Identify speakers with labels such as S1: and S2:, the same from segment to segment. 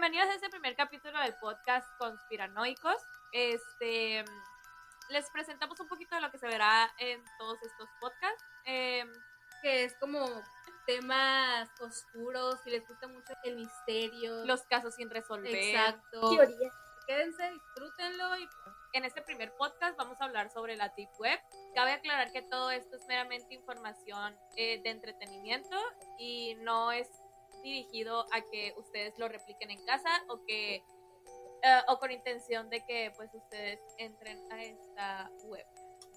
S1: bienvenidos a este primer capítulo del podcast Conspiranoicos. Este, les presentamos un poquito de lo que se verá en todos estos podcasts. Eh,
S2: que es como temas oscuros, si les gusta mucho el misterio.
S1: los casos sin resolver.
S2: Exacto.
S3: Teoría.
S2: Quédense, disfrútenlo y
S1: En este primer podcast vamos a hablar sobre la Deep Web. Cabe aclarar que todo esto es meramente información eh, de entretenimiento y no es dirigido a que ustedes lo repliquen en casa o que eh, o con intención de que pues ustedes entren a esta web.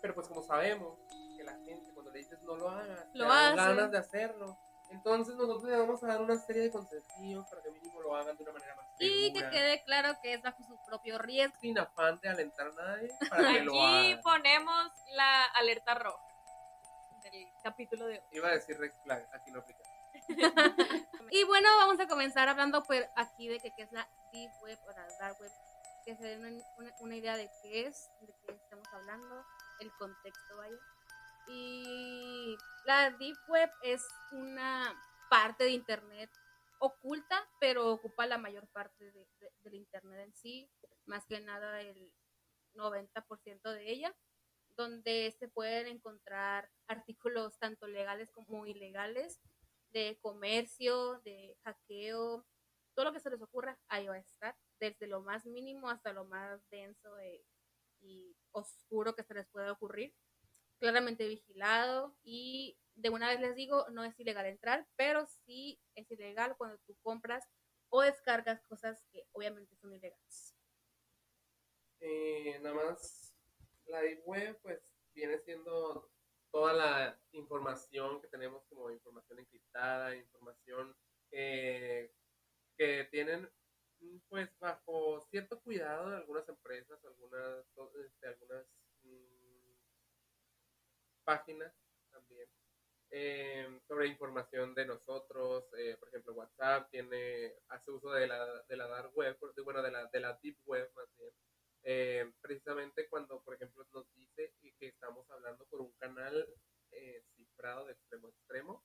S4: Pero pues como sabemos que la gente cuando le dices no lo hagas,
S2: Lo hace.
S4: ganas de hacerlo. Entonces nosotros le vamos a dar una serie de consejos para que mínimo lo hagan de una manera más
S2: y que
S4: segura,
S2: quede claro que es bajo su propio riesgo.
S4: sin afán de alentar a nadie para que lo
S1: Aquí
S4: hagan.
S1: ponemos la alerta roja del capítulo de hoy.
S4: Iba a decir red flag, aquí no aplica.
S2: Y bueno, vamos a comenzar hablando pues aquí de que qué es la Deep Web o la Dark Web, que se den una, una- idea de qué es, de qué estamos hablando, el contexto, vaya. Y la Deep Web es una parte de Internet oculta, pero ocupa la mayor parte de, de- del Internet en sí, más que nada el 90% de ella, donde se pueden encontrar artículos tanto legales como ilegales de comercio, de hackeo, todo lo que se les ocurra, ahí va a estar, desde lo más mínimo hasta lo más denso y oscuro que se les pueda ocurrir, claramente vigilado y de una vez les digo, no es ilegal entrar, pero sí es ilegal cuando tú compras o descargas cosas que obviamente son ilegales.
S4: Eh, nada más, la Web pues viene siendo toda la información que tenemos como información encriptada, información eh, que tienen mm, pues bajo cierto cuidado de algunas empresas, algunas, este, algunas mm, páginas también. eh, sobre información de nosotros, eh, por ejemplo WhatsApp tiene, hace uso de la, de la dark web, bueno, de la, de la deep web más bien, eh, precisamente cuando, por ejemplo, nos dice que que estamos hablando por un canal eh, de extremo a extremo.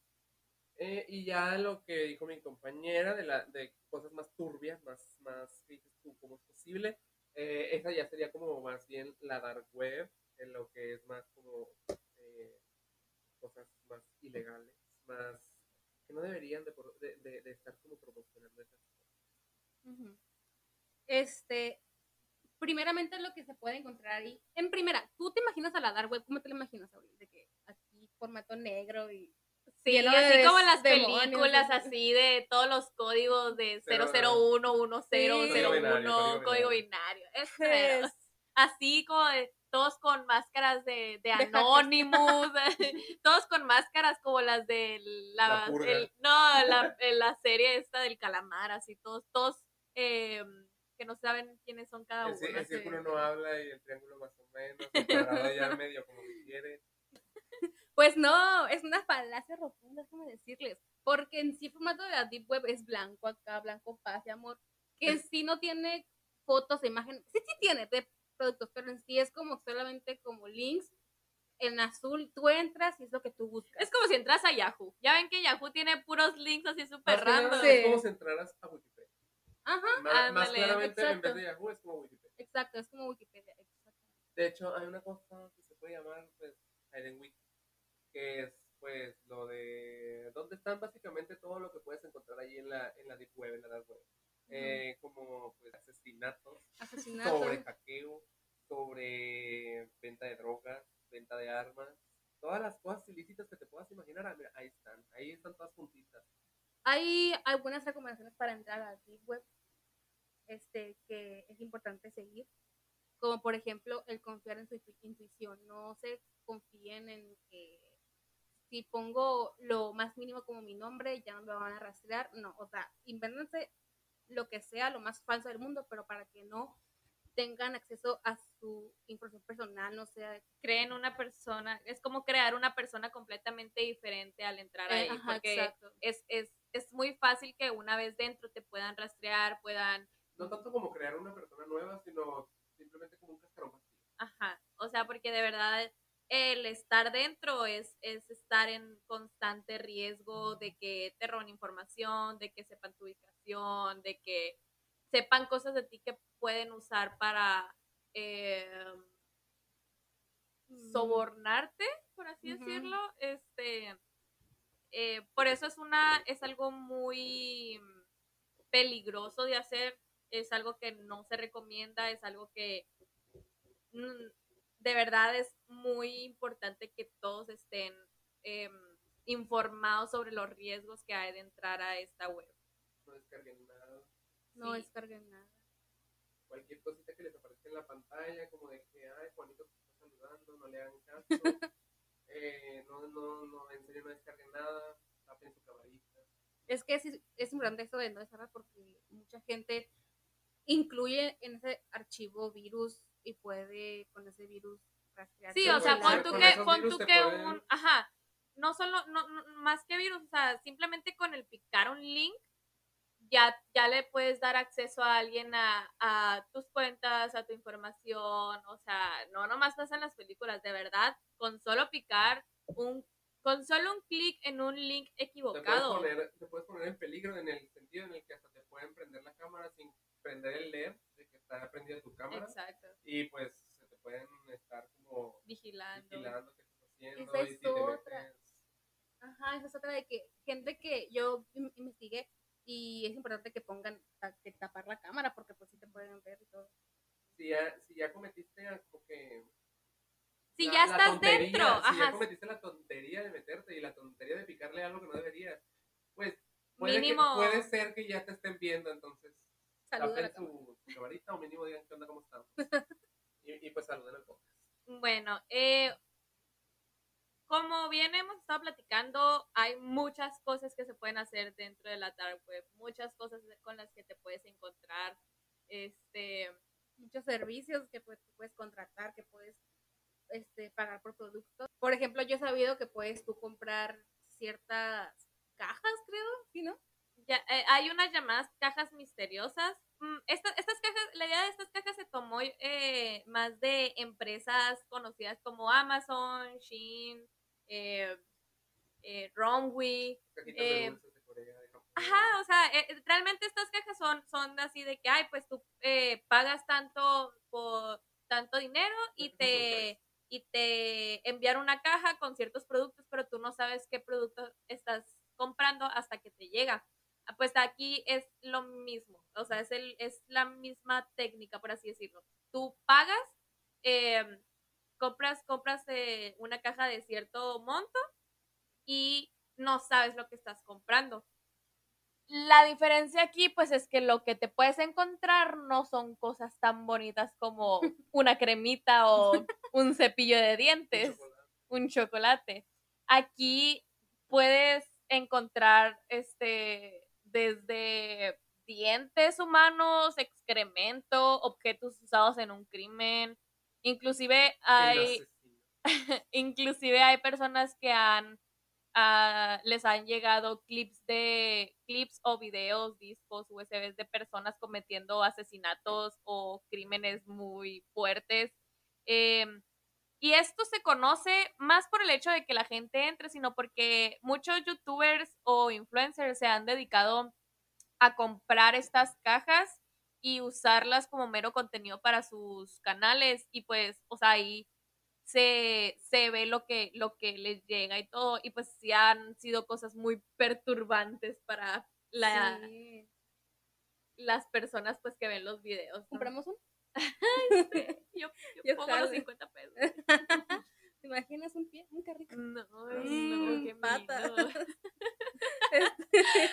S4: Eh, y ya lo que dijo mi compañera de, la, de cosas más turbias, más, más, ¿qué dices tú? ¿Cómo es posible? Eh, esa ya sería como más bien la dark web, en lo que es más como eh, cosas más ilegales, más que no deberían de, de, de- de estar como promocionando esas cosas.
S2: Este, primeramente lo que se puede encontrar ahí. En primera, ¿tú te imaginas a la dark web? ¿Cómo te la imaginas, Abril? De que aquí formato negro y
S1: Sí,
S2: lleno
S1: así
S2: de
S1: como en las películas,
S2: así.
S1: así de todos los códigos de
S4: Cero,
S1: 001, 10,
S2: Sí.
S1: 01,
S4: Código binario,
S1: código
S4: código
S1: binario. Es Así como de, todos con máscaras de, de. Anonymous, todos con máscaras como las de la,
S4: La
S1: el- no, la, en la serie esta del calamar, así todos, todos eh, que no saben quiénes son cada
S4: El,
S1: uno.
S4: el
S1: así.
S4: círculo no habla y el triángulo más o menos, el cuadrado ya medio como que quiere.
S2: Pues no, es una falacia rotunda, déjame decirles. Porque en sí el formato de la Deep Web es blanco acá, blanco paz y amor. Que en sí no tiene fotos e imágenes. Sí, sí tiene de productos, pero en sí es como solamente como links. En azul tú entras y es lo que tú buscas.
S1: Es como si entras a Yahoo. Ya ven que Yahoo tiene puros links así súper.
S2: Sí.
S4: es como si entraras a Wikipedia.
S2: Ajá,
S4: Más, claramente, en vez de Yahoo, es como Wikipedia.
S2: exacto, es como Wikipedia. exacto.
S4: De hecho, hay una cosa que se puede llamar, pues, Hidden Wiki, que es, pues, lo de... ¿Dónde están básicamente todo lo que puedes encontrar ahí en la, en la Deep Web, en la Dark Web? Eh, como, pues, asesinatos,
S2: Asesinato.
S4: sobre hackeo, sobre venta de drogas, venta de armas, todas las cosas ilícitas que te puedas imaginar, ah, ahí están, ahí están todas juntitas.
S2: Hay algunas recomendaciones para entrar a la Deep Web este, que es importante seguir. Como por ejemplo el confiar en su intu- intuición. No se confíen en que si pongo lo más mínimo como mi nombre ya no me van a rastrear. No, o sea, invéntense lo que sea, lo más falso del mundo, pero para que no tengan acceso a su información personal, no sea
S1: creen una persona, es como crear una persona completamente diferente al entrar ahí,
S2: Eh, ajá,
S1: porque es, es, es muy fácil que una vez dentro te puedan rastrear, puedan,
S4: No tanto como crear una persona nueva, sino simplemente como un cascarón
S1: ajá, o sea, porque de verdad el estar dentro es, es estar en constante riesgo de que te roben información, de que sepan tu ubicación, de que sepan cosas de ti que pueden usar para eh, sobornarte, por así decirlo. Este, eh, por eso es una, es algo muy peligroso de hacer, es algo que no se recomienda, es algo que mm, de verdad es muy importante que todos estén em, informados sobre los riesgos que hay de entrar a esta web.
S4: No descarguen nada.
S2: No
S1: Sí.
S2: descarguen nada.
S4: Cualquier cosita que les aparezca en la pantalla, como de que, ay, Juanito te está saludando, no le hagan caso. Eh, no, no, no, en serio no descarguen nada, tapen su camarita.
S2: Es que es, es importante esto de no descargar porque mucha gente incluye en ese archivo virus y puede con ese virus rastrear.
S1: Sí, o sea, pon tú
S4: con
S1: que, pon tú que
S4: pueden-
S1: un, ajá, no solo, no, no- más que virus, o sea, simplemente con el picar un link, ya, ya le puedes dar acceso a alguien a, a tus cuentas, a tu información, o sea, no nomás pasa en las películas, de verdad, con solo picar un, con solo un clic en un link
S4: Te puedes,
S1: equivocado.
S4: poner, te puedes poner en peligro en el sentido en el que hasta te pueden prender la cámara sin prender el LED está prendida tu cámara.
S1: Exacto,
S4: Y pues se te pueden estar como
S1: vigilando.
S4: vigilando qué estás haciendo
S2: Esa
S4: y
S2: es
S4: si te
S2: otra.
S4: metes.
S2: Ajá, esa es otra de que gente que yo in- investigué y es importante que pongan que tapar la cámara porque pues sí te pueden ver y todo.
S4: Si ya, si ya cometiste como que
S1: Si
S4: la-
S1: ya estás
S4: tontería,
S1: dentro,
S4: Si ya cometiste la tontería de meterte y la tontería de picarle algo que no deberías, pues puede, que-
S1: mínimo.
S4: puede ser que ya te estén viendo, entonces
S2: Saluda cámara.
S4: su, camarita o mínimo digan qué onda, cómo estamos. y, y pues saluden al podcast.
S1: Bueno, eh, como bien hemos estado platicando, hay muchas cosas que se pueden hacer dentro de la dark web, muchas cosas con las que te puedes encontrar. Este,
S2: Muchos servicios que pues, que puedes contratar, que puedes este, pagar por productos. Por ejemplo, yo he sabido que puedes tú comprar ciertas cajas, creo, ¿sí, no?
S1: Ya, eh, hay unas llamadas cajas misteriosas. Mm, esta- estas cajas, la idea de estas cajas se tomó eh, más de empresas conocidas como Amazon, Shein, eh, eh,
S4: de Corea, de Japón.
S1: Ajá, o sea, realmente estas cajas son, son así de que, ay, pues tú eh, pagas tanto por tanto dinero y te, y te enviaron una caja con ciertos productos, pero tú no sabes qué producto estás comprando hasta que te llega. Pues aquí es lo mismo, o sea, es, el, es la misma técnica, por así decirlo. Tú pagas, eh, compras, compras eh, una caja de cierto monto y no sabes lo que estás comprando. La diferencia aquí, pues, es que lo que te puedes encontrar no son cosas tan bonitas como una cremita o un cepillo de
S4: Un
S1: dientes,
S4: chocolate.
S1: un chocolate. Aquí puedes encontrar, este, desde dientes humanos, excremento, objetos usados en un crimen. Inclusive hay, inclusive hay personas que han ah, les han llegado clips de clips o videos, discos, USBs de personas cometiendo asesinatos o crímenes muy fuertes. Em, y esto se conoce más por el hecho de que la gente entre, sino porque muchos youtubers o influencers se han dedicado a comprar estas cajas y usarlas como mero contenido para sus canales y pues, o sea, ahí se, se ve lo que, lo que les llega y todo, y pues sí han sido cosas muy perturbantes para la,
S2: Sí.
S1: las personas pues que ven los videos. ¿no?
S2: ¿Compramos un?
S1: Yo, yo
S2: Yo
S1: pongo los
S2: jalo.
S1: 50 pesos.
S2: ¿Te imaginas un pie? Un carrito.
S1: No, no, qué
S2: pata. Este,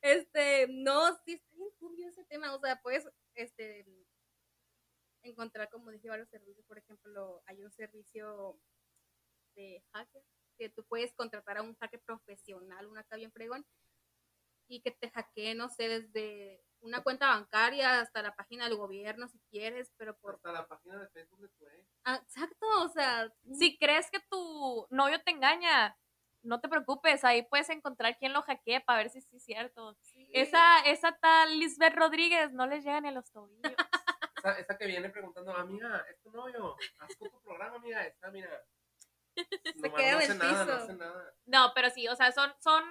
S2: este, no, sí está bien turbio ese tema. O sea, puedes este, encontrar, como dije, varios servicios. Por ejemplo, hay un servicio de hacker que tú puedes contratar a un hacker profesional, una acá bien fregón, y que te hackee, no sé, desde una cuenta bancaria hasta la página del gobierno si quieres, pero por...
S4: Hasta la página de Facebook de tu ex.
S2: Ah, exacto, o sea...
S1: Si crees que tu novio te engaña, no te preocupes, ahí puedes encontrar quién lo hackea para ver si sí es cierto.
S2: sí.
S1: Esa, esa tal Lisbeth Rodríguez no les llega ni a los tobillos.
S4: Esa, esa que viene preguntando, amiga, ¿es tu novio? Haz tu programa, amiga, está, mira. Nomás
S2: queda
S4: no hace nada, no hace nada.
S1: No, pero sí, o sea, son, son,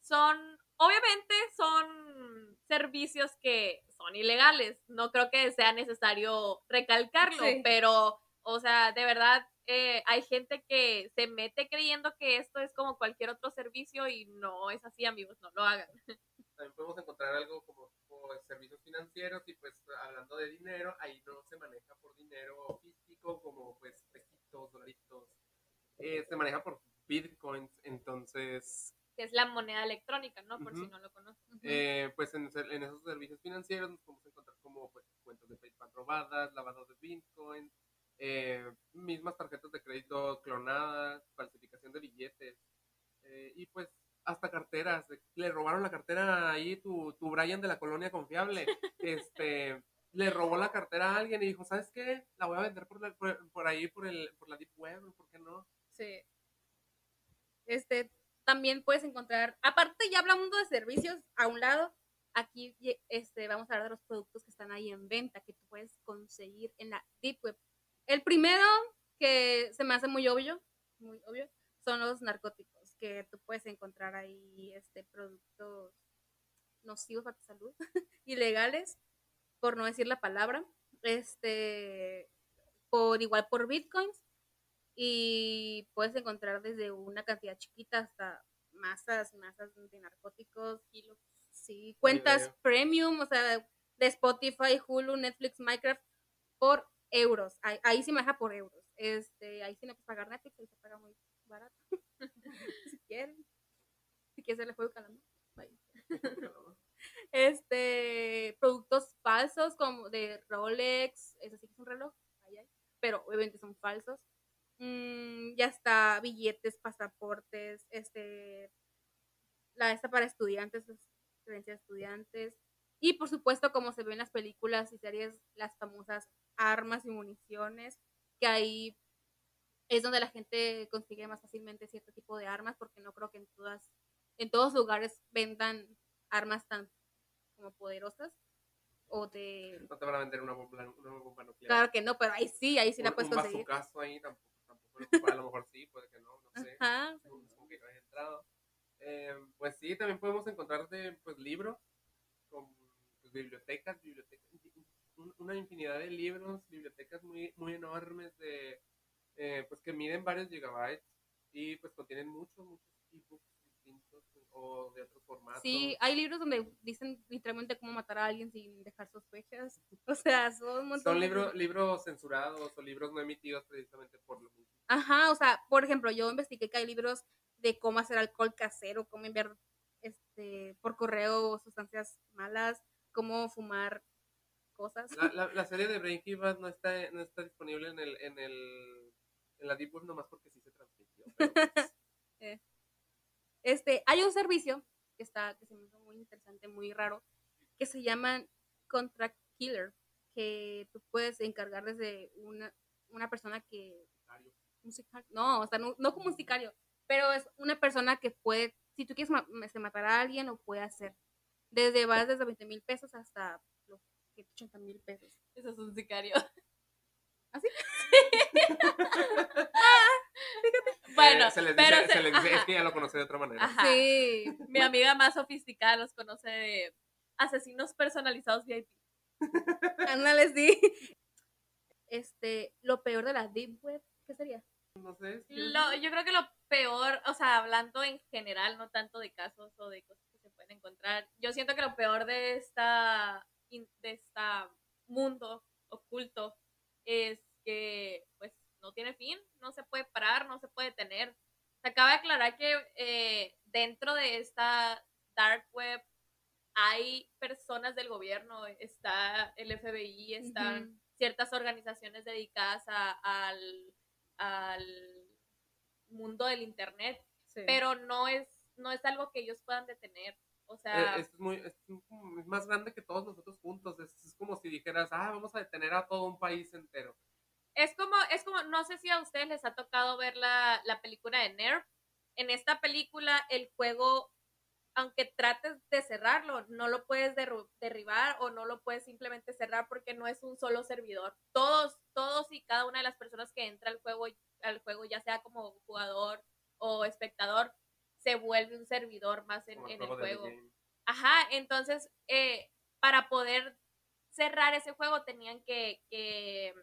S1: son, obviamente son servicios que son ilegales. No creo que sea necesario recalcarlo,
S2: Sí.
S1: pero, o sea, de verdad, eh, hay gente que se mete creyendo que esto es como cualquier otro servicio y no es así, amigos, no lo hagan.
S4: También podemos encontrar algo como, de servicios financieros y pues hablando de dinero, ahí no se maneja por dinero físico como pues pesitos, dolaritos. Eh, se maneja por bitcoins, entonces
S1: Que es la moneda electrónica, ¿no? Por si no lo conocen.
S2: Ujú.
S4: Eh, pues en, esos servicios financieros nos podemos encontrar como pues, cuentas de PayPal robadas, lavado de Bitcoin, eh, mismas tarjetas de crédito clonadas, falsificación de billetes eh, y pues hasta carteras. le robaron la cartera ahí tu, tu Brian de la colonia confiable. este le robó la cartera a alguien y dijo, ¿sabes qué? La voy a vender por, la- por, por ahí, por, el, por la Deep Web, ¿por qué no?
S2: Sí. Este, también puedes encontrar, aparte ya hablando de servicios a un lado, aquí este, vamos a hablar de los productos que están ahí en venta, que tú puedes conseguir en la Deep Web. El primero, que se me hace muy obvio, muy obvio, son los narcóticos, que tú puedes encontrar ahí este, productos nocivos para tu salud, ilegales, por no decir la palabra, este, por igual por bitcoins, y puedes encontrar desde una cantidad chiquita hasta masas, masas de narcóticos, kilos, sí, cuentas premium, o sea, de Spotify, Hulu, Netflix, Minecraft, por euros. Ahí, ahí sí me deja por euros. Este, ahí sí no puedes pagar Netflix, ahí se paga muy barato. si quieren. Si quieres hacerle juego calamar. Este, productos falsos como de Rolex, eso sí que es un reloj, ahí hay, pero obviamente son falsos. Mm, ya está billetes, pasaportes, este, la esta para estudiantes, las de estudiantes. Y por supuesto, como se ve en las películas y series, las famosas armas y municiones, que ahí es donde la gente consigue más fácilmente cierto tipo de armas, porque no creo que en todas, en todos lugares vendan armas tan como poderosas o de
S4: No te van a vender una bomba, una bomba nuclear.
S2: claro que no, pero ahí sí, ahí sí la
S4: Un-
S2: puedes
S4: un
S2: conseguir.
S4: ahí tampoco, a lo mejor sí, puede que no, no sé.
S2: Ajá.
S4: Como que no haya entrado. Eh, pues sí, también podemos encontrar de, pues, libros, con pues, bibliotecas, bibliotecas, un- una infinidad de libros, bibliotecas muy, muy enormes de, eh, pues que miden varios gigabytes y pues contienen muchos, muchos ebooks distintos o de otros formatos.
S2: Sí, hay libros donde dicen literalmente cómo matar a alguien sin dejar sospechas. O sea, son un montón
S4: Son
S2: de-
S4: libros, libros censurados o libros no emitidos precisamente por lo mismo.
S2: Ajá, o sea, por ejemplo, yo investigué que hay libros de cómo hacer alcohol casero, cómo enviar este por correo sustancias malas, cómo fumar cosas.
S4: La, la, la serie de Breaking Bad no está, no está disponible en el, en el en la Deep Web nomás porque sí se transmitió. pero, pues,
S2: Este, hay un servicio que está, que se me hizo muy interesante, muy raro, que se llama Contract Killer, que tú puedes encargar desde una, una persona que musical, no, o sea, no, no como un sicario, pero es una persona que puede, si tú quieres ma- este, matar a alguien, lo puede hacer. Desde, vas desde 20 mil pesos hasta los 180 mil pesos.
S1: Eso es un sicario.
S2: ¿Así?
S1: Bueno,
S4: Eh, se les
S1: pero
S4: dice,
S1: se-
S4: se les dice,
S1: ajá.
S4: es que ya lo conoce de otra manera.
S1: Ajá.
S2: Sí.
S1: Mi amiga más sofisticada los conoce de asesinos personalizados VIP.
S2: Ándale, sí. Este, lo peor de la Deep Web, ¿qué sería?
S4: No sé.
S1: Lo, yo creo que lo peor, o sea, hablando en general, no tanto de casos o de cosas que se pueden encontrar, yo siento que lo peor de esta, de esta mundo oculto es que pues no tiene fin, no se puede parar, no se puede detener. Se acaba de aclarar que eh, dentro de esta dark web hay personas del gobierno, está el FBI, están ciertas organizaciones dedicadas a- al, al mundo del internet,
S2: Sí.
S1: pero no es, no es algo que ellos puedan detener. O sea,
S4: esto es, muy, más grande que todos nosotros juntos. Es, es como si dijeras, ah, vamos a detener a todo un país entero.
S1: es como, es como, no sé si a ustedes les ha tocado ver la, la película de Nerf. En esta película, el juego, aunque trates de cerrarlo, no lo puedes derribar o no lo puedes simplemente cerrar porque no es un solo servidor. Todos, todos y cada una de las personas que entra al juego, al juego ya sea como jugador o espectador, se vuelve un servidor más en,
S4: el
S1: en el
S4: juego.
S1: Ajá, entonces, eh, para poder cerrar ese juego tenían que, que,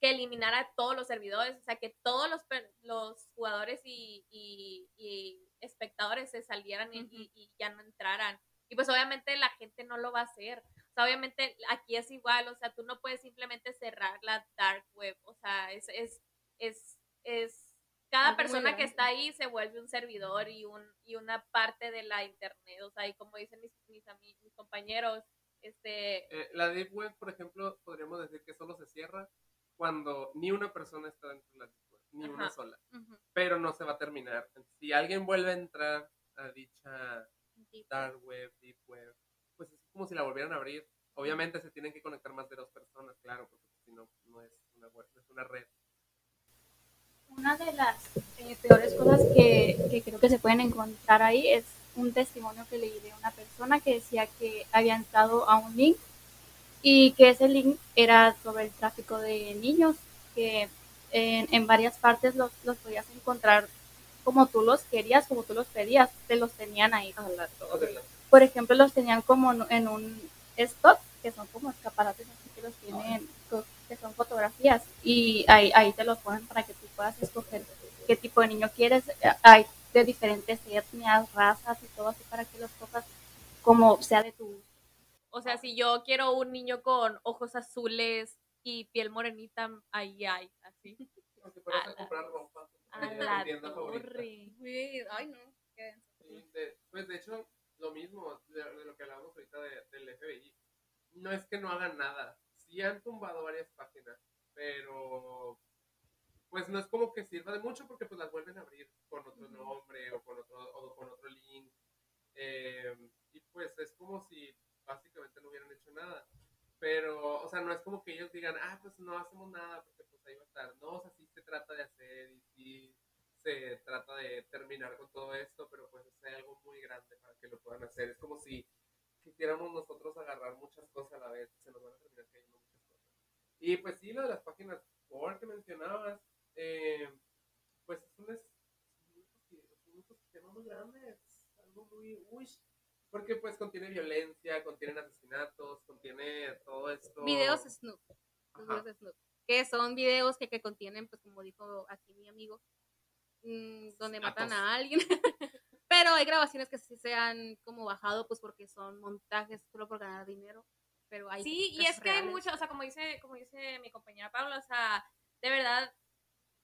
S1: que eliminar a todos los servidores, o sea, que todos los, los jugadores y, y- y espectadores se salieran y, y- y ya no entraran. Y pues obviamente la gente no lo va a hacer. O sea, obviamente aquí es igual, o sea, tú no puedes simplemente cerrar la dark web, o sea, es, es, es, es cada persona que está ahí se vuelve un servidor y, un, y una parte de la internet, o sea, y como dicen mis, mis, ami- mis compañeros, este,
S4: Eh, la Deep Web, por ejemplo, podríamos decir que solo se cierra cuando ni una persona está dentro de la Deep Web, ni una sola. Pero no se va a terminar. Si alguien vuelve a entrar a dicha
S2: Deep
S4: Dark Web, Deep Web, pues es como si la volvieran a abrir. Obviamente se tienen que conectar más de dos personas, claro, porque si no, no es una web, no es una red.
S3: Una de las eh, peores cosas que, que creo que se pueden encontrar ahí es un testimonio que leí de una persona que decía que había entrado a un link y que ese link era sobre el tráfico de niños, que en, en varias partes los, los podías encontrar como tú los querías, como tú los pedías, te los tenían ahí. Por ejemplo, los tenían como en- un stock, que son como escaparates así que los tienen, co- que son fotografías, y ahí, ahí te los ponen para que tú puedas escoger qué tipo de niño quieres. Hay de diferentes etnias, razas y todo así para que los cojas como sea de tu
S1: o sea, si yo quiero un niño con ojos azules y piel morenita, ahí hay, así.
S4: Si
S1: A la-
S4: ropa.
S1: A la
S4: tienda.
S2: Uy, ay, no. qué denso.
S4: Sí, de- pues de hecho, lo mismo de, de lo que hablábamos ahorita de- del FBI. No es que no hagan nada. Sí han tumbado varias páginas, pero pues no es como que sirva de mucho porque pues las vuelven a abrir con otro nombre o con otro, o con otro link. Eh, y pues es como si básicamente no hubieran hecho nada. Pero, o sea, no es como que ellos digan, ah, pues no hacemos nada porque pues ahí va a estar. No, o sea, sí se trata de hacer y sí se trata de terminar con todo esto, pero pues es algo muy grande para que lo puedan hacer. Es como si quisiéramos nosotros agarrar muchas cosas a la vez, se nos van a terminar cayendo muchas cosas. Y pues sí, lo de las páginas core que mencionabas, eh, pues es un, ecosistema muy grande, es algo muy, uy, porque pues contiene violencia, contiene asesinatos, contiene todo esto.
S2: Videos Snoop. videos de Snoop, que son videos que, que contienen, pues como dijo aquí mi amigo, mm, donde matan
S4: Atos.
S2: a alguien. Pero hay grabaciones que sí se han como bajado, pues porque son montajes solo por ganar dinero. Pero hay
S1: Sí, y es que hay
S2: reales.
S1: mucho, o sea, como dice, como dice mi compañera Paula, o sea, de verdad,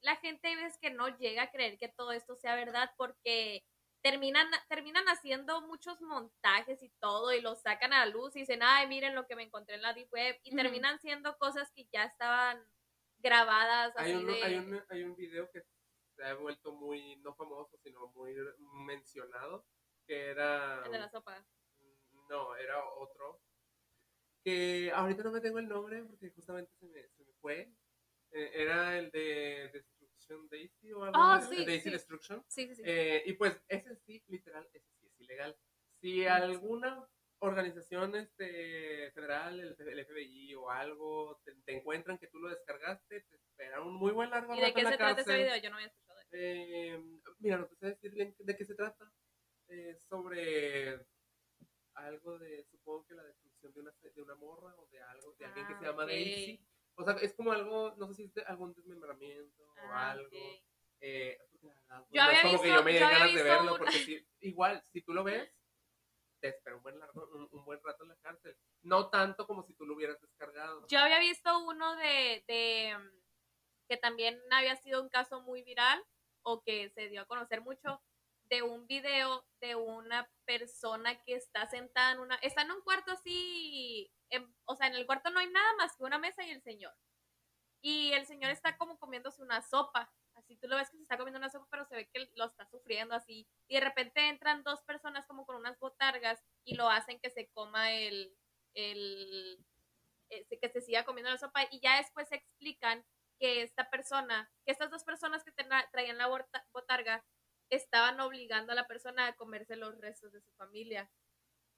S1: la gente hay veces que no llega a creer que todo esto sea verdad porque terminan, terminan haciendo muchos montajes y todo y lo sacan a la luz y dicen, ay, miren lo que me encontré en la Deep Web y terminan siendo cosas que ya estaban grabadas así
S4: Hay un,
S1: de...
S4: hay, un, hay un video que se ha vuelto muy, no famoso, sino muy mencionado, que era...
S1: el de la sopa.
S4: No, era otro. Que ahorita no me tengo el nombre porque justamente se me, se me fue. Eh, era el de Destruction Daisy o algo
S2: Ah, sí,
S4: Daisy
S2: sí.
S4: Destruction.
S2: Sí, sí, sí.
S4: Eh, y pues ese sí, literal, ese sí es ilegal. Si alguna organización este, federal, el, el FBI o algo, te, te encuentran que tú lo descargaste, te esperan un muy buen largo
S1: ¿Y de qué se trata ese video? Yo no había escuchado
S4: Eh, mira, no te sé decir bien de qué se trata. Eh, sobre algo de, supongo que la destrucción de una, de una morra o de algo, de alguien que se
S1: Ah,
S4: llama
S1: ok.
S4: Daisy. O sea, es como algo, no sé si es de algún desmembramiento o
S1: Ah,
S4: algo.
S1: ok.
S4: Eh,
S1: Yo
S4: no
S1: había
S4: es como que yo me
S1: yo
S4: ganas de verlo,
S1: un-
S4: porque si, igual, si tú lo ves, te espera un buen, largo, un, un buen rato en la cárcel. No tanto como si tú lo hubieras descargado.
S1: Yo había visto uno de, de mm, que también había sido un caso muy viral o que se dio a conocer mucho de un video de una persona que está sentada en una, está en un cuarto así, o sea, en el cuarto no hay nada más que una mesa y el señor. Y el señor está como comiéndose una sopa. Así tú lo ves que se está comiendo una sopa, pero se ve que lo está sufriendo así. Y de repente entran dos personas como con unas botargas y lo hacen que se coma el, el, este, que se siga comiendo la sopa y ya después se explican que esta persona, que estas dos personas que traían la bota- botarga estaban obligando a la persona a comerse los restos de su familia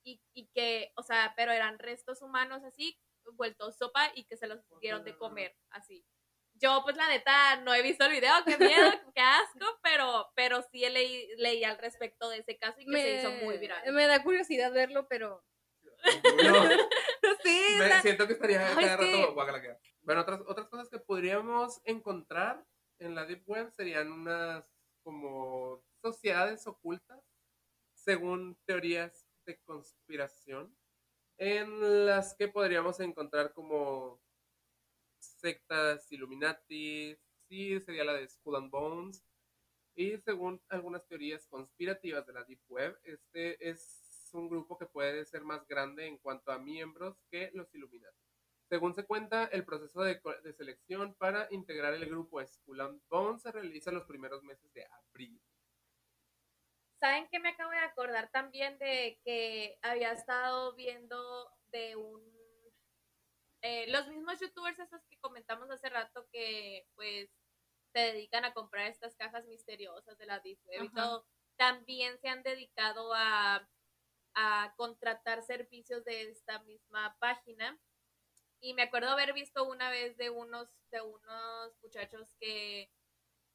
S1: y, y que, o sea, pero eran restos humanos así, vueltos sopa y que se los dieron de comer así. Yo, pues la neta, no he visto el video, qué miedo, qué asco, pero, pero sí leí, leí al respecto de ese caso y que se hizo muy viral.
S2: me da curiosidad verlo, pero
S4: No,
S2: o
S4: Me
S2: sea,
S4: siento que estaría
S2: Ay,
S4: cada rato guacala. Bueno, otras, otras cosas que podríamos encontrar en la Deep Web serían unas como sociedades ocultas, según teorías de conspiración, en las que podríamos encontrar como sectas Illuminati, sí, sería la de Skull and Bones, y según algunas teorías conspirativas de la Deep Web, este es un grupo que puede ser más grande en cuanto a miembros que los Illuminati. Según se cuenta, el proceso de, selección para integrar el grupo Skull and Bones se realiza en los primeros meses de abril.
S1: ¿Saben qué me acabo de acordar también de que había estado viendo de un... eh, los mismos youtubers esos que comentamos hace rato que pues se dedican a comprar estas cajas misteriosas de la Web y todo, también se han dedicado a, a contratar servicios de esta misma página. Y me acuerdo haber visto una vez de unos, de unos muchachos que,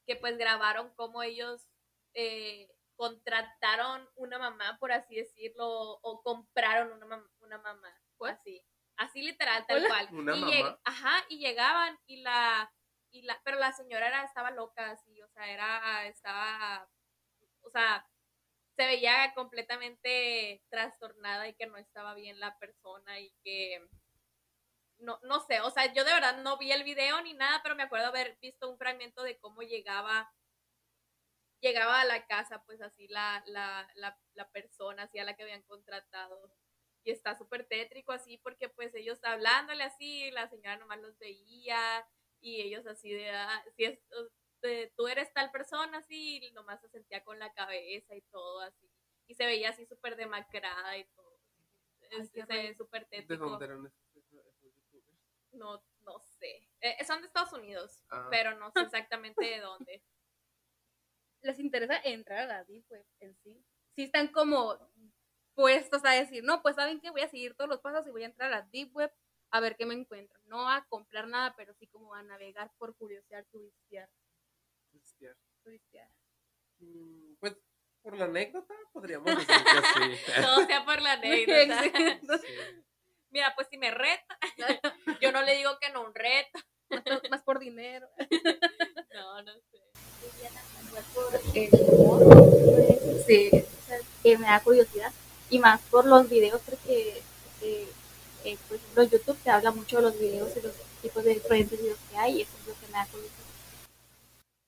S1: que pues grabaron cómo ellos eh, contrataron una mamá, por así decirlo, o compraron una, mam- una mamá. Así, así literal, tal
S2: Hola.
S1: cual.
S4: ¿Una
S1: y
S4: mamá?
S1: ajá, y llegaban y la, y la, pero la señora era, estaba loca, así, o sea, era, estaba, o sea, se veía completamente trastornada y que no estaba bien la persona y que no, no sé, o sea, yo de verdad no vi el video ni nada, pero me acuerdo haber visto un fragmento de cómo llegaba llegaba a la casa, pues así la, la, la, la persona, así a la que habían contratado. Y está súper tétrico así, porque pues ellos hablándole así, la señora nomás los veía, y ellos así de, ah, si es, eh, tú eres tal persona, así, y nomás se sentía con la cabeza y todo así. Y se veía así súper demacrada y todo.
S2: Ay,
S1: Es, súper
S4: ¿De
S1: tétrico.
S4: dónde eran?
S1: No, no sé. Eh, son de Estados Unidos,
S4: Ah.
S1: pero no sé exactamente de dónde.
S2: les interesa entrar a la Deep Web en sí. Sí están como puestos a decir, no, pues saben que voy a seguir todos los pasos y voy a entrar a la Deep Web a ver qué me encuentro. No a comprar nada, pero sí como a navegar por curiosidad, turistear,
S4: Cristian.
S2: turistear.
S4: Mm, Pues por la anécdota podríamos decir que sí.
S1: Todo sea por la anécdota.
S4: Sí.
S1: Mira, pues si me reta, yo no le digo que no un reto.
S2: Más- Más por dinero.
S1: No, no sé.
S3: por el humor, pues, sí, o sea, que me da curiosidad y más por los videos porque eh, eh, por ejemplo YouTube te habla mucho de los videos y los tipos de diferentes videos que hay y eso es lo que me da curiosidad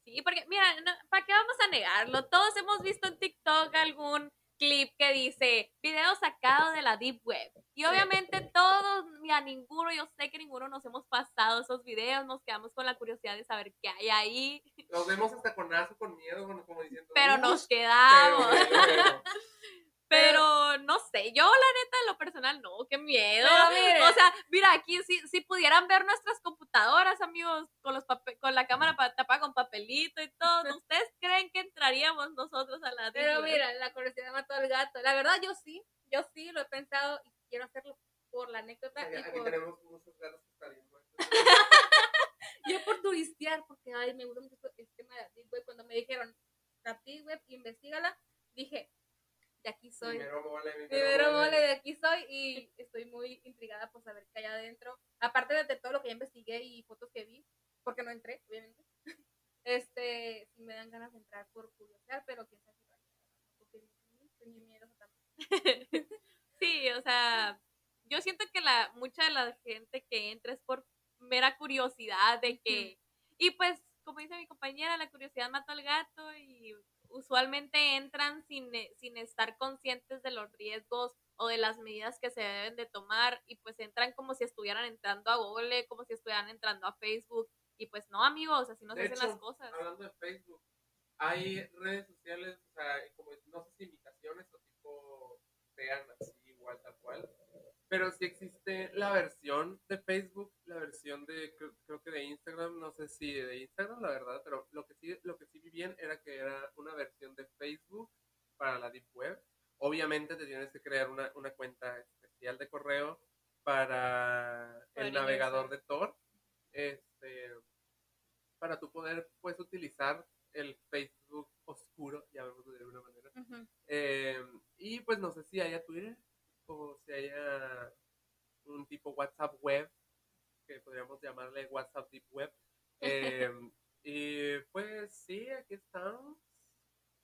S1: Sí, porque mira, no, ¿para qué vamos a negarlo? Todos hemos visto en TikTok algún clip que dice video sacado de la Deep Web. Y obviamente mira, ninguno, yo sé que ninguno nos hemos pasado esos videos, nos quedamos con la curiosidad de saber qué hay ahí,
S4: Los vemos hasta con asco, con miedo, como- como diciendo.
S1: pero nos quedamos. Pero no sé, yo la neta en lo personal no, qué miedo. O sea, mira, aquí si, si pudieran ver nuestras computadoras, amigos, con los pape- con la cámara pa- tapada con papelito y todo, ¿ustedes creen que entraríamos nosotros a la
S2: Pero mira, la curiosidad mató al gato. La verdad, yo sí, yo sí lo he pensado y quiero hacerlo por la anécdota
S4: Aquí
S2: y
S4: aquí
S2: por,
S4: tenemos muchos gatos que están
S2: yo por turistear, porque ay, me gusta mucho el tema de la Deep Web. Cuando me dijeron, la Deep Web, investigala, dije, de aquí soy.
S4: Primero mole,
S2: Primero mole, de aquí soy y estoy muy intrigada por saber qué hay adentro. Aparte de, todo lo que ya investigué y fotos que vi, porque no entré, obviamente. Este, sí me dan ganas de entrar por curiosidad, pero quién sabe si estoy muy miedosa también.
S1: Sí, o sea, yo siento que la mucha de la gente que entra es por mera curiosidad de que y pues como dice mi compañera, la curiosidad mató al gato y usualmente entran sin, eh, sin estar conscientes de los riesgos o de las medidas que se deben de tomar y pues entran como si estuvieran entrando a Google, como si estuvieran entrando a Facebook y pues no amigos, así no se hacen las cosas.
S4: Hablando de Facebook, hay redes sociales, o sea, como no sé si invitaciones o tipo sean así, igual, tal cual. Pero sí existe la versión de Facebook, la versión de, creo, creo que de Instagram, no sé si de Instagram, la verdad, pero lo que sí, lo que sí vi bien era que era una versión de Facebook para la Deep Web. Obviamente te tienes que crear una, una cuenta especial de correo para el navegador de Tor. Este, para tú poder pues utilizar el Facebook oscuro, llamémoslo de alguna manera. Eh, y pues no sé si haya Twitter haya un tipo WhatsApp web, que podríamos llamarle WhatsApp Deep Web. Em, y pues sí, aquí estamos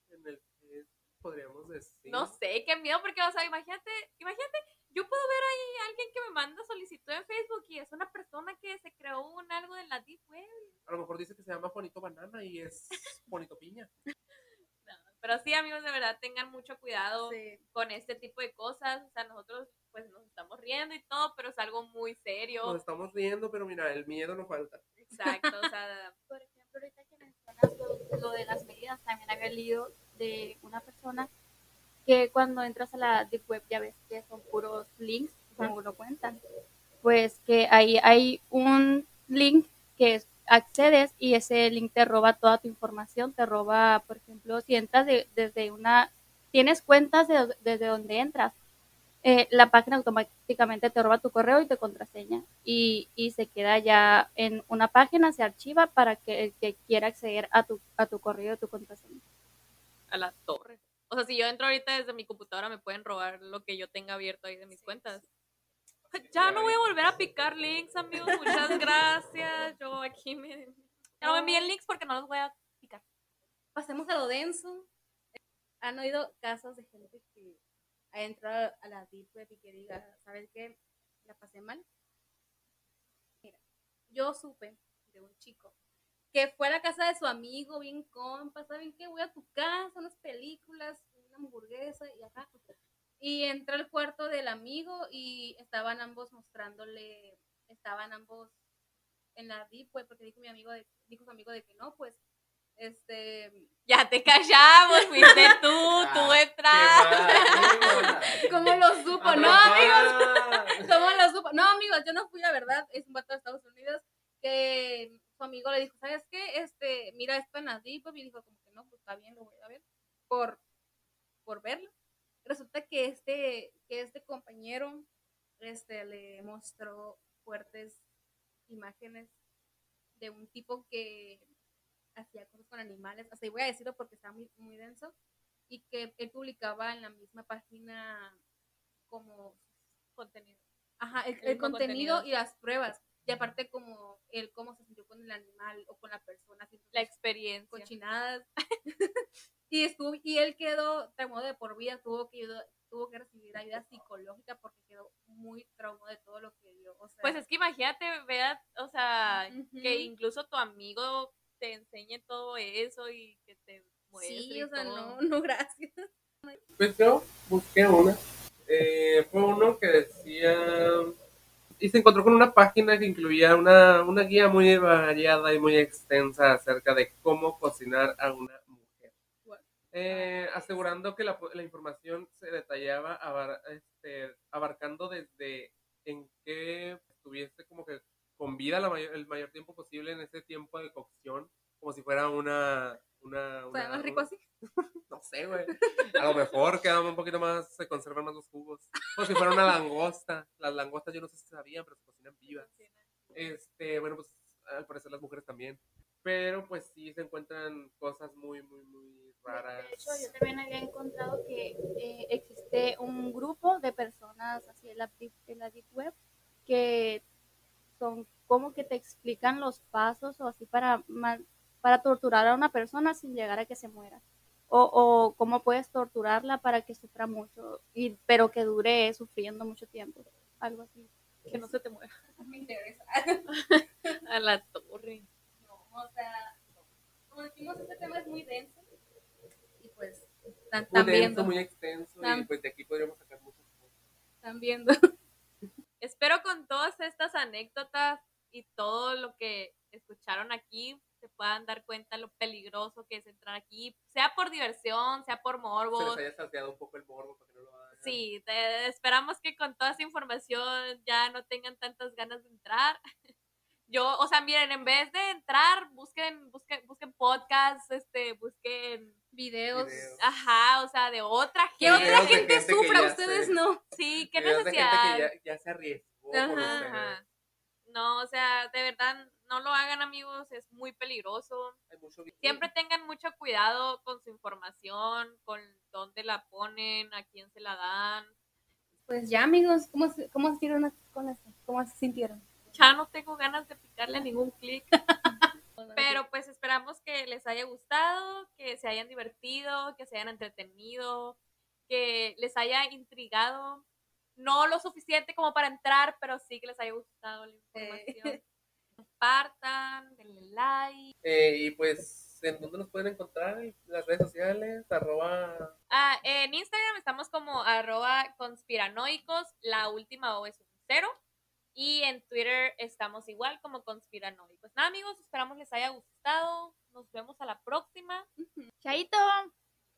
S4: en el que podríamos decir.
S1: No sé, qué miedo, porque, o sea, imagínate, imagínate, yo puedo ver ahí a alguien que me manda solicitud en Facebook y es una persona que se creó un algo de la Deep Web.
S4: A lo mejor dice que se llama Juanito Banana y es Juanito Piña.
S1: Pero sí, amigos, de verdad, tengan mucho cuidado
S2: Sí.
S1: con este tipo de cosas. O sea, nosotros, pues, nos estamos riendo y todo, pero es algo muy serio.
S4: Nos estamos riendo, pero mira, el miedo no falta.
S1: Exacto, o sea,
S3: Por ejemplo, ahorita que mencionas lo, lo de las medidas, también había leído de una persona que cuando entras a la Deep Web ya ves que son puros links, como lo cuentan. Pues que ahí hay un link que es- accedes y ese link te roba toda tu información, te roba, por ejemplo, si entras de- desde una, tienes cuentas de- desde donde entras, eh, la página automáticamente te roba tu correo y tu contraseña y, y se queda ya en una página, se archiva para que el que quiera acceder a tu, a tu correo y tu contraseña.
S1: a la torre. O sea, si yo entro ahorita desde mi computadora, me pueden robar lo que yo tenga abierto ahí de mis cuentas. Ya no voy a volver a picar links, amigos. Muchas gracias. Yo aquí me. Ya no me envíen links porque no los voy a picar.
S2: Pasemos a lo denso. ¿Han oído casos de gente que ha entrado a la Deep Web y que diga, ¿sabes qué? La pasé mal. Mira, yo supe de un chico que fue a la casa de su amigo, bien compa, ¿saben qué? Voy a tu casa, unas películas, una hamburguesa y acá. Y entró al cuarto del amigo y estaban ambos mostrándole, estaban ambos en la Deep Web, porque dijo mi amigo, de, dijo su amigo de que no, pues, este,
S1: Ya te callamos, fuiste tú, tú
S4: Ah,
S1: entraste.
S2: ¿cómo lo supo? No, amigos, ¿cómo lo supo? No, amigos, yo no fui, la verdad, es un vato de Estados Unidos que su amigo le dijo, ¿sabes qué? Este, mira esto en Web", y dijo como que no, pues está bien, lo voy a ver, por, por verlo. Resulta que este, que este compañero, este, le mostró fuertes imágenes de un tipo que hacía cosas con animales, así voy a decirlo porque está muy, muy denso, y que él publicaba en la misma página como
S1: Contenido.
S2: ajá, el,
S1: El
S2: el contenido,
S1: contenido.
S2: y las pruebas. Y aparte como él cómo se sintió con el animal o con la persona,
S1: La experiencia.
S2: cochinadas. y estuvo, y él quedó traumado de por vida, tuvo que tuvo que recibir ayuda psicológica porque quedó muy traumado de todo lo que vio. O sea,
S1: Pues es que imagínate, vea, o sea,
S2: Ujú.
S1: que incluso tu amigo te enseñe todo eso y que te muestre.
S2: sí, o sea,
S1: todo.
S2: no, no, gracias.
S4: Pues yo busqué una. Eh, fue uno que decía. Y se encontró con una página que incluía una, una guía muy variada y muy extensa acerca de cómo cocinar a una mujer. Eh, asegurando que la, la información se detallaba abar- este, abarcando desde en qué estuviese como que con vida la mayor- el mayor tiempo posible en ese tiempo de cocción, como si fuera una... una, una-
S2: más rico así.
S4: no sé, güey. A lo mejor queda un poquito más, se conservan más los jugos. Como si fuera una langosta. Las langostas yo no sé si sabían, pero se cocinan vivas. Este, bueno, pues al parecer las mujeres también. Pero pues sí se encuentran cosas muy, muy, muy raras.
S3: De hecho, yo también había encontrado que eh, existe un grupo de personas así en la, en la Deep Web que son como que te explican los pasos o así para, para torturar a una persona sin llegar a que se muera. O, o cómo puedes torturarla para que sufra mucho, y, pero que dure sufriendo mucho tiempo. Algo así.
S1: Que no se te muera.
S2: Me interesa.
S1: A la torre.
S2: No, o sea, como decimos, este tema es muy denso. Y pues, están,
S4: Muy denso,
S2: viendo,
S4: muy extenso. Y pues de aquí podríamos sacar muchas cosas.
S2: están viendo.
S1: Espero con todas estas anécdotas y todo lo que escucharon aquí se puedan dar cuenta lo peligroso que es entrar aquí, sea por diversión, sea por
S4: Se
S1: morbo.
S4: les haya saciado un poco el morbo para que no lo hagan.
S1: Sí, te- esperamos que con toda esa información ya no tengan tantas ganas de entrar. Yo, o sea, miren, en vez de entrar, busquen, busquen, busquen podcasts, este, busquen,
S2: Videos.
S4: Videos.
S1: ajá, o sea, de otra
S2: Que
S1: gente.
S2: otra
S4: Videos de
S2: gente
S4: gente que
S2: sufra,
S4: ya
S2: ustedes
S4: se-.
S1: Sí, qué
S4: Videos de gente
S1: necesidad.
S4: que ya, ya se arriesgó por
S2: Ajá.
S1: No, o sea, de verdad, no lo hagan amigos, es muy peligroso.
S4: Hay mucho video.
S1: Siempre tengan mucho cuidado con su información, con dónde la ponen, a quién se la dan.
S2: Pues ya, amigos, ¿cómo, se- cómo se sintieron con esto? ¿Cómo se sintieron?
S1: Ya no tengo ganas de picarle ningún clic. Pero pues esperamos que les haya gustado, que se hayan divertido, que se hayan entretenido, que les haya intrigado. No lo suficiente como para entrar, pero sí que les haya gustado la información. Compartan, denle like.
S4: Eh, y pues, ¿en dónde nos pueden encontrar? En las redes sociales, arroba...
S1: Ah, en Instagram estamos como arroba conspiranoicos, la última O es un cero. Y en Twitter estamos igual como conspiranoicos. Nada amigos, esperamos les haya gustado. Nos vemos a la próxima.
S3: Chaito.